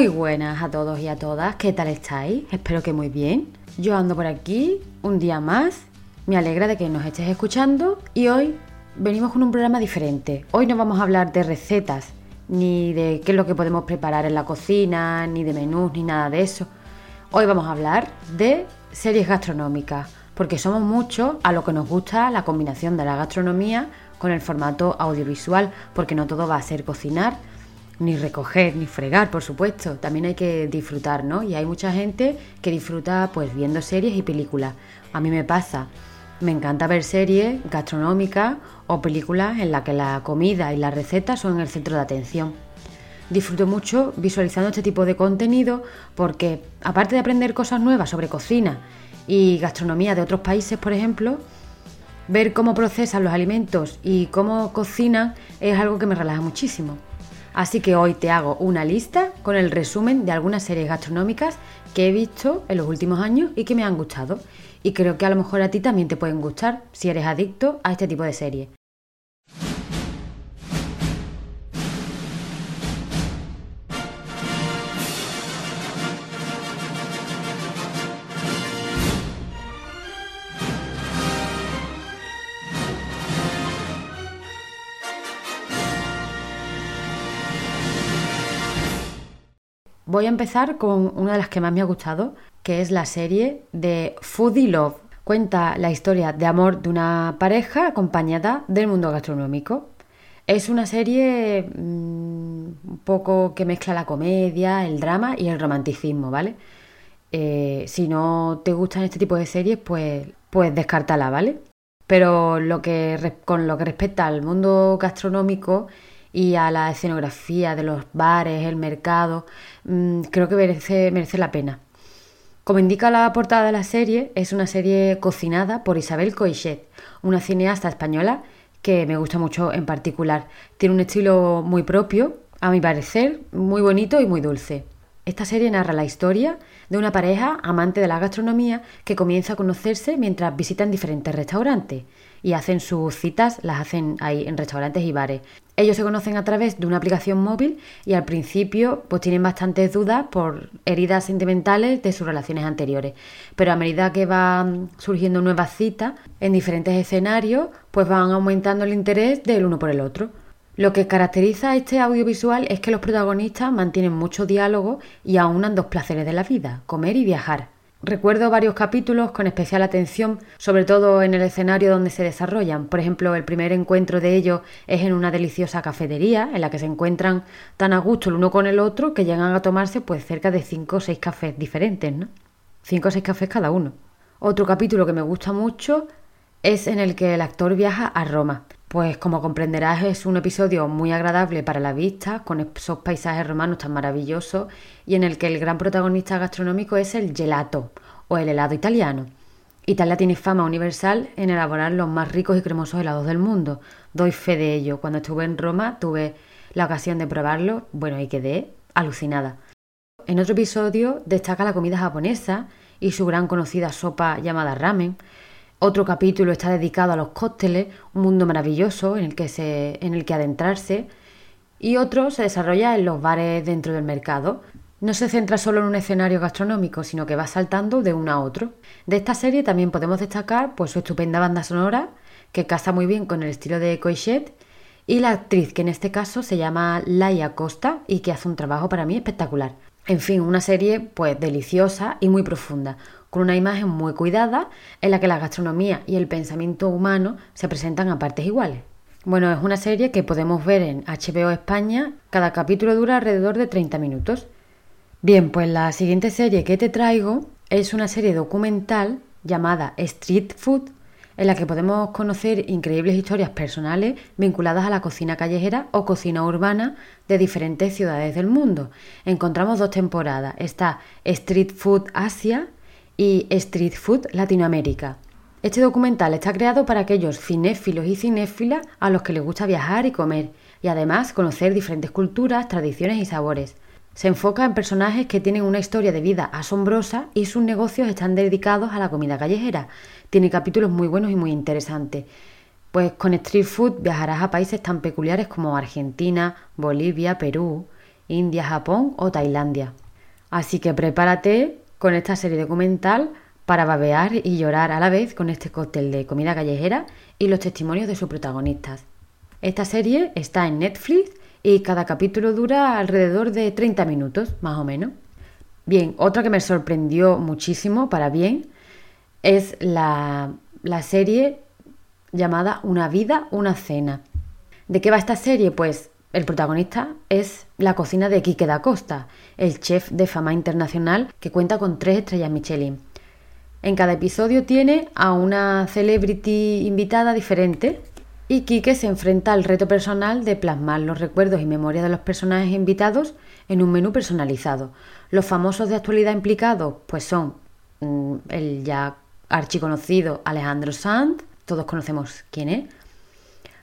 Muy buenas a todos y a todas, ¿qué tal estáis? Espero que muy bien. Yo ando por aquí un día más, me alegra de que nos estés escuchando y hoy venimos con un programa diferente. Hoy no vamos a hablar de recetas, ni de qué es lo que podemos preparar en la cocina, ni de menús, ni nada de eso. Hoy vamos a hablar de series gastronómicas, porque somos muchos a lo que nos gusta la combinación de la gastronomía con el formato audiovisual, porque no todo va a ser cocinar, ni recoger, ni fregar, por supuesto. También hay que disfrutar, ¿no? Y hay mucha gente que disfruta pues viendo series y películas. A mí me pasa. Me encanta ver series gastronómicas o películas en las que la comida y las recetas son el centro de atención. Disfruto mucho visualizando este tipo de contenido porque, aparte de aprender cosas nuevas sobre cocina y gastronomía de otros países, por ejemplo, ver cómo procesan los alimentos y cómo cocinan es algo que me relaja muchísimo. Así que hoy te hago una lista con el resumen de algunas series gastronómicas que he visto en los últimos años y que me han gustado. Y creo que a lo mejor a ti también te pueden gustar si eres adicto a este tipo de series. Voy a empezar con una de las que más me ha gustado, que es la serie de Foodie Love. Cuenta la historia de amor de una pareja acompañada del mundo gastronómico. Es una serie mm, un poco que mezcla la comedia, el drama y el romanticismo, ¿vale? Eh, si no te gustan este tipo de series, pues, pues descártala, ¿vale? Pero lo que, con lo que respecta al mundo gastronómico y a la escenografía de los bares, el mercado, mm, creo que merece, merece la pena. Como indica la portada de la serie, es una serie cocinada por Isabel Coixet, una cineasta española que me gusta mucho en particular. Tiene un estilo muy propio, a mi parecer, muy bonito y muy dulce. Esta serie narra la historia de una pareja amante de la gastronomía que comienza a conocerse mientras visitan diferentes restaurantes y hacen sus citas, las hacen ahí en restaurantes y bares. Ellos se conocen a través de una aplicación móvil y al principio pues tienen bastantes dudas por heridas sentimentales de sus relaciones anteriores. Pero a medida que van surgiendo nuevas citas en diferentes escenarios, pues van aumentando el interés del uno por el otro. Lo que caracteriza a este audiovisual es que los protagonistas mantienen mucho diálogo y aunan dos placeres de la vida, comer y viajar. Recuerdo varios capítulos con especial atención, sobre todo en el escenario donde se desarrollan. Por ejemplo, el primer encuentro de ellos es en una deliciosa cafetería en la que se encuentran tan a gusto el uno con el otro que llegan a tomarse pues cerca de cinco o seis cafés diferentes, ¿no? Cinco o seis cafés cada uno. Otro capítulo que me gusta mucho es en el que el actor viaja a Roma. Pues como comprenderás es un episodio muy agradable para la vista, con esos paisajes romanos tan maravillosos y en el que el gran protagonista gastronómico es el gelato o el helado italiano. Italia tiene fama universal en elaborar los más ricos y cremosos helados del mundo. Doy fe de ello. Cuando estuve en Roma tuve la ocasión de probarlo, bueno, y quedé alucinada. En otro episodio destaca la comida japonesa y su gran conocida sopa llamada ramen, otro capítulo está dedicado a los cócteles, un mundo maravilloso en el que, se, en el que adentrarse. Y otro se desarrolla en los bares dentro del mercado. No se centra solo en un escenario gastronómico, sino que va saltando de uno a otro. De esta serie también podemos destacar pues, su estupenda banda sonora, que casa muy bien con el estilo de Coixet, y la actriz, que en este caso se llama Laia Costa y que hace un trabajo para mí espectacular. En fin, una serie pues deliciosa y muy profunda, con una imagen muy cuidada en la que la gastronomía y el pensamiento humano se presentan a partes iguales. Bueno, es una serie que podemos ver en HBO España, cada capítulo dura alrededor de 30 minutos. Bien, pues la siguiente serie que te traigo es una serie documental llamada Street Food, en la que podemos conocer increíbles historias personales vinculadas a la cocina callejera o cocina urbana de diferentes ciudades del mundo. Encontramos dos temporadas. Está Street Food Asia y Street Food Latinoamérica. Este documental está creado para aquellos cinéfilos y cinéfilas a los que les gusta viajar y comer, y además conocer diferentes culturas, tradiciones y sabores. Se enfoca en personajes que tienen una historia de vida asombrosa y sus negocios están dedicados a la comida callejera. Tiene capítulos muy buenos y muy interesantes. Pues con Street Food viajarás a países tan peculiares como Argentina, Bolivia, Perú, India, Japón o Tailandia. Así que prepárate con esta serie documental para babear y llorar a la vez con este cóctel de comida callejera y los testimonios de sus protagonistas. Esta serie está en Netflix y cada capítulo dura alrededor de 30 minutos, más o menos. Bien, otra que me sorprendió muchísimo para bien es la, la serie llamada Una vida, una cena. ¿De qué va esta serie? Pues el protagonista es la cocina de Quique da Costa, el chef de fama internacional que cuenta con tres estrellas Michelin. En cada episodio tiene a una celebrity invitada diferente y Quique se enfrenta al reto personal de plasmar los recuerdos y memorias de los personajes invitados en un menú personalizado. Los famosos de actualidad implicados pues son mm, el ya archiconocido Alejandro Sanz, todos conocemos quién es.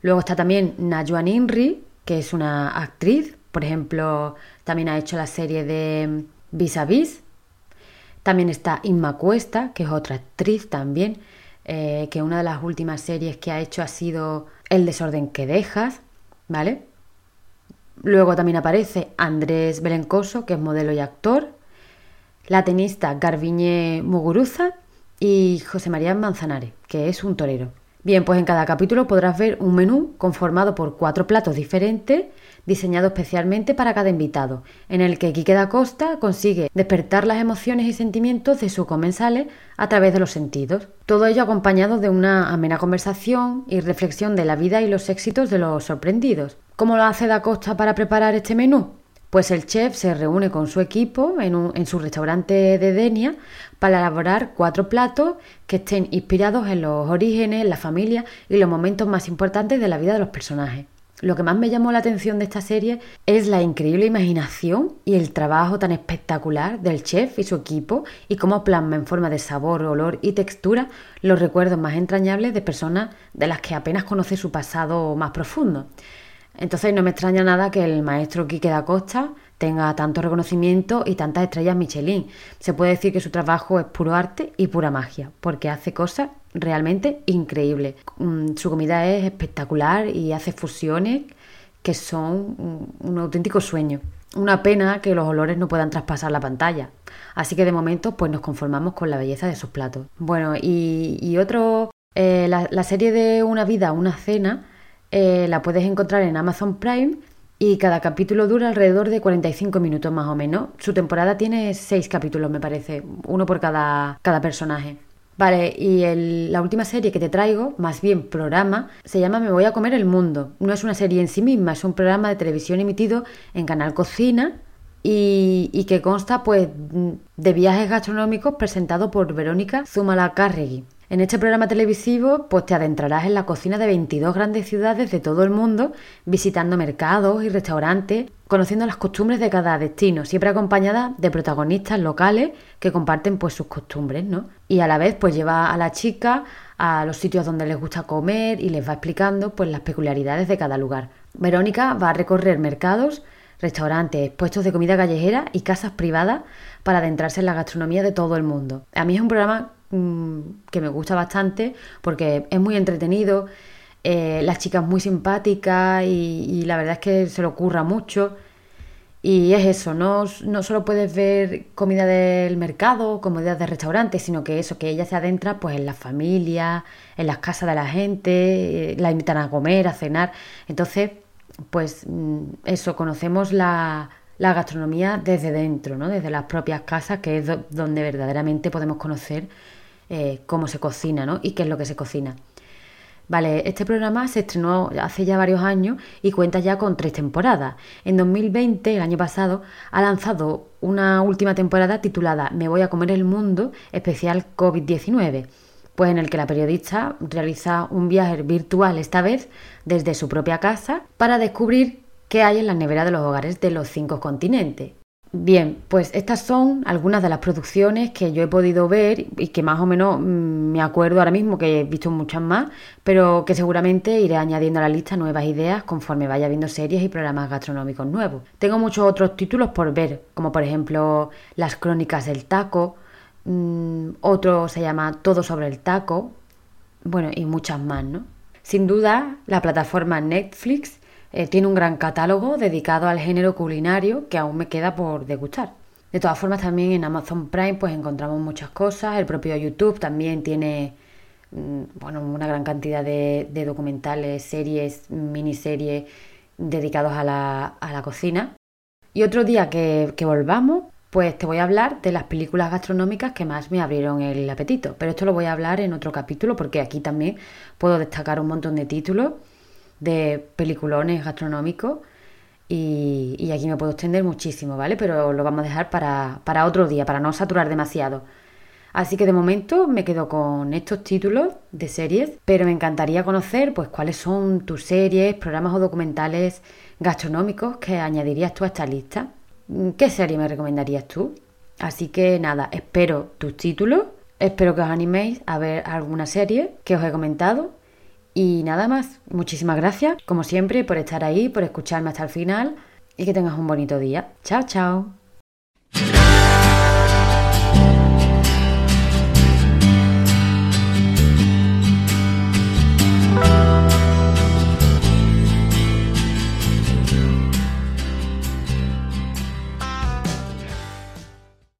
Luego está también Najuan Inri, que es una actriz, por ejemplo, también ha hecho la serie de Vis a Vis. También está Inma Cuesta, que es otra actriz también, eh, que una de las últimas series que ha hecho ha sido El desorden que dejas, ¿vale? Luego también aparece Andrés Belencoso, que es modelo y actor, la tenista Garbiñe Muguruza y José María Manzanares, que es un torero. Bien, pues en cada capítulo podrás ver un menú conformado por cuatro platos diferentes, diseñado especialmente para cada invitado, en el que Quique da Costa consigue despertar las emociones y sentimientos de sus comensales a través de los sentidos. Todo ello acompañado de una amena conversación y reflexión de la vida y los éxitos de los sorprendidos. ¿Cómo lo hace da Costa para preparar este menú? Pues el chef se reúne con su equipo en, su restaurante de Denia para elaborar cuatro platos que estén inspirados en los orígenes, la familia y los momentos más importantes de la vida de los personajes. Lo que más me llamó la atención de esta serie es la increíble imaginación y el trabajo tan espectacular del chef y su equipo y cómo plasma en forma de sabor, olor y textura los recuerdos más entrañables de personas de las que apenas conoce su pasado más profundo. Entonces no me extraña nada que el maestro Quique da Costa tenga tanto reconocimiento y tantas estrellas Michelin. Se puede decir que su trabajo es puro arte y pura magia, porque hace cosas realmente increíbles. Mm, su comida es espectacular y hace fusiones que son un auténtico sueño. Una pena que los olores no puedan traspasar la pantalla. Así que de momento pues nos conformamos con la belleza de sus platos. Bueno, y, otro, eh, la serie de Una vida, una cena, eh, la puedes encontrar en Amazon Prime y cada capítulo dura alrededor de 45 minutos más o menos. Su temporada tiene 6 capítulos, me parece, uno por cada, cada personaje. Vale, y la última serie que te traigo, más bien programa, se llama Me voy a comer el mundo. No es una serie en sí misma, es un programa de televisión emitido en Canal Cocina y, que consta pues de viajes gastronómicos presentado por Verónica Zumalacárregui. En este programa televisivo pues te adentrarás en la cocina de 22 grandes ciudades de todo el mundo, visitando mercados y restaurantes, conociendo las costumbres de cada destino, siempre acompañada de protagonistas locales que comparten pues sus costumbres, ¿no? Y a la vez pues lleva a la chica a los sitios donde les gusta comer y les va explicando pues las peculiaridades de cada lugar. Verónica va a recorrer mercados, restaurantes, puestos de comida callejera y casas privadas para adentrarse en la gastronomía de todo el mundo. A mí es un programa Mm, que me gusta bastante porque es muy entretenido, eh, las chicas muy simpáticas y, la verdad es que se le ocurra mucho. Y es eso, no, no solo puedes ver comida del mercado, comida de restaurantes, sino que eso, que ella se adentra pues en la familia, en las casas de la gente, eh, la invitan a comer, a cenar. Entonces, pues mm, eso, conocemos la gastronomía desde dentro, ¿no? desde las propias casas, que es donde verdaderamente podemos conocer eh, cómo se cocina ¿no? y qué es lo que se cocina. Vale, este programa se estrenó hace ya varios años y cuenta ya con tres temporadas. En 2020, el año pasado, ha lanzado una última temporada titulada Me voy a comer el mundo, especial COVID-19, pues en el que la periodista realiza un viaje virtual esta vez desde su propia casa para descubrir qué hay en la nevera de los hogares de los cinco continentes. Bien, pues estas son algunas de las producciones que yo he podido ver y que más o menos mm, me acuerdo ahora mismo que he visto muchas más, pero que seguramente iré añadiendo a la lista nuevas ideas conforme vaya viendo series y programas gastronómicos nuevos. Tengo muchos otros títulos por ver, como por ejemplo Las Crónicas del Taco, mm, otro se llama Todo sobre el Taco, bueno, y muchas más, ¿no? Sin duda, la plataforma Netflix eh, tiene un gran catálogo dedicado al género culinario que aún me queda por degustar. De todas formas, también en Amazon Prime pues encontramos muchas cosas. El propio YouTube también tiene mm, bueno, una gran cantidad de, documentales, series, miniseries dedicados a la, cocina. Y otro día que, que volvamos, pues te voy a hablar de las películas gastronómicas que más me abrieron el apetito. Pero esto lo voy a hablar en otro capítulo porque aquí también puedo destacar un montón de títulos de peliculones gastronómicos y, aquí me puedo extender muchísimo, ¿vale? Pero lo vamos a dejar para, para otro día, para no saturar demasiado. Así que de momento me quedo con estos títulos de series, pero me encantaría conocer pues cuáles son tus series, programas o documentales gastronómicos que añadirías tú a esta lista. ¿Qué serie me recomendarías tú? Así que nada, espero tus títulos, espero que os animéis a ver alguna serie que os he comentado y nada más, muchísimas gracias, como siempre, por estar ahí, por escucharme hasta el final y que tengas un bonito día. Chao, chao.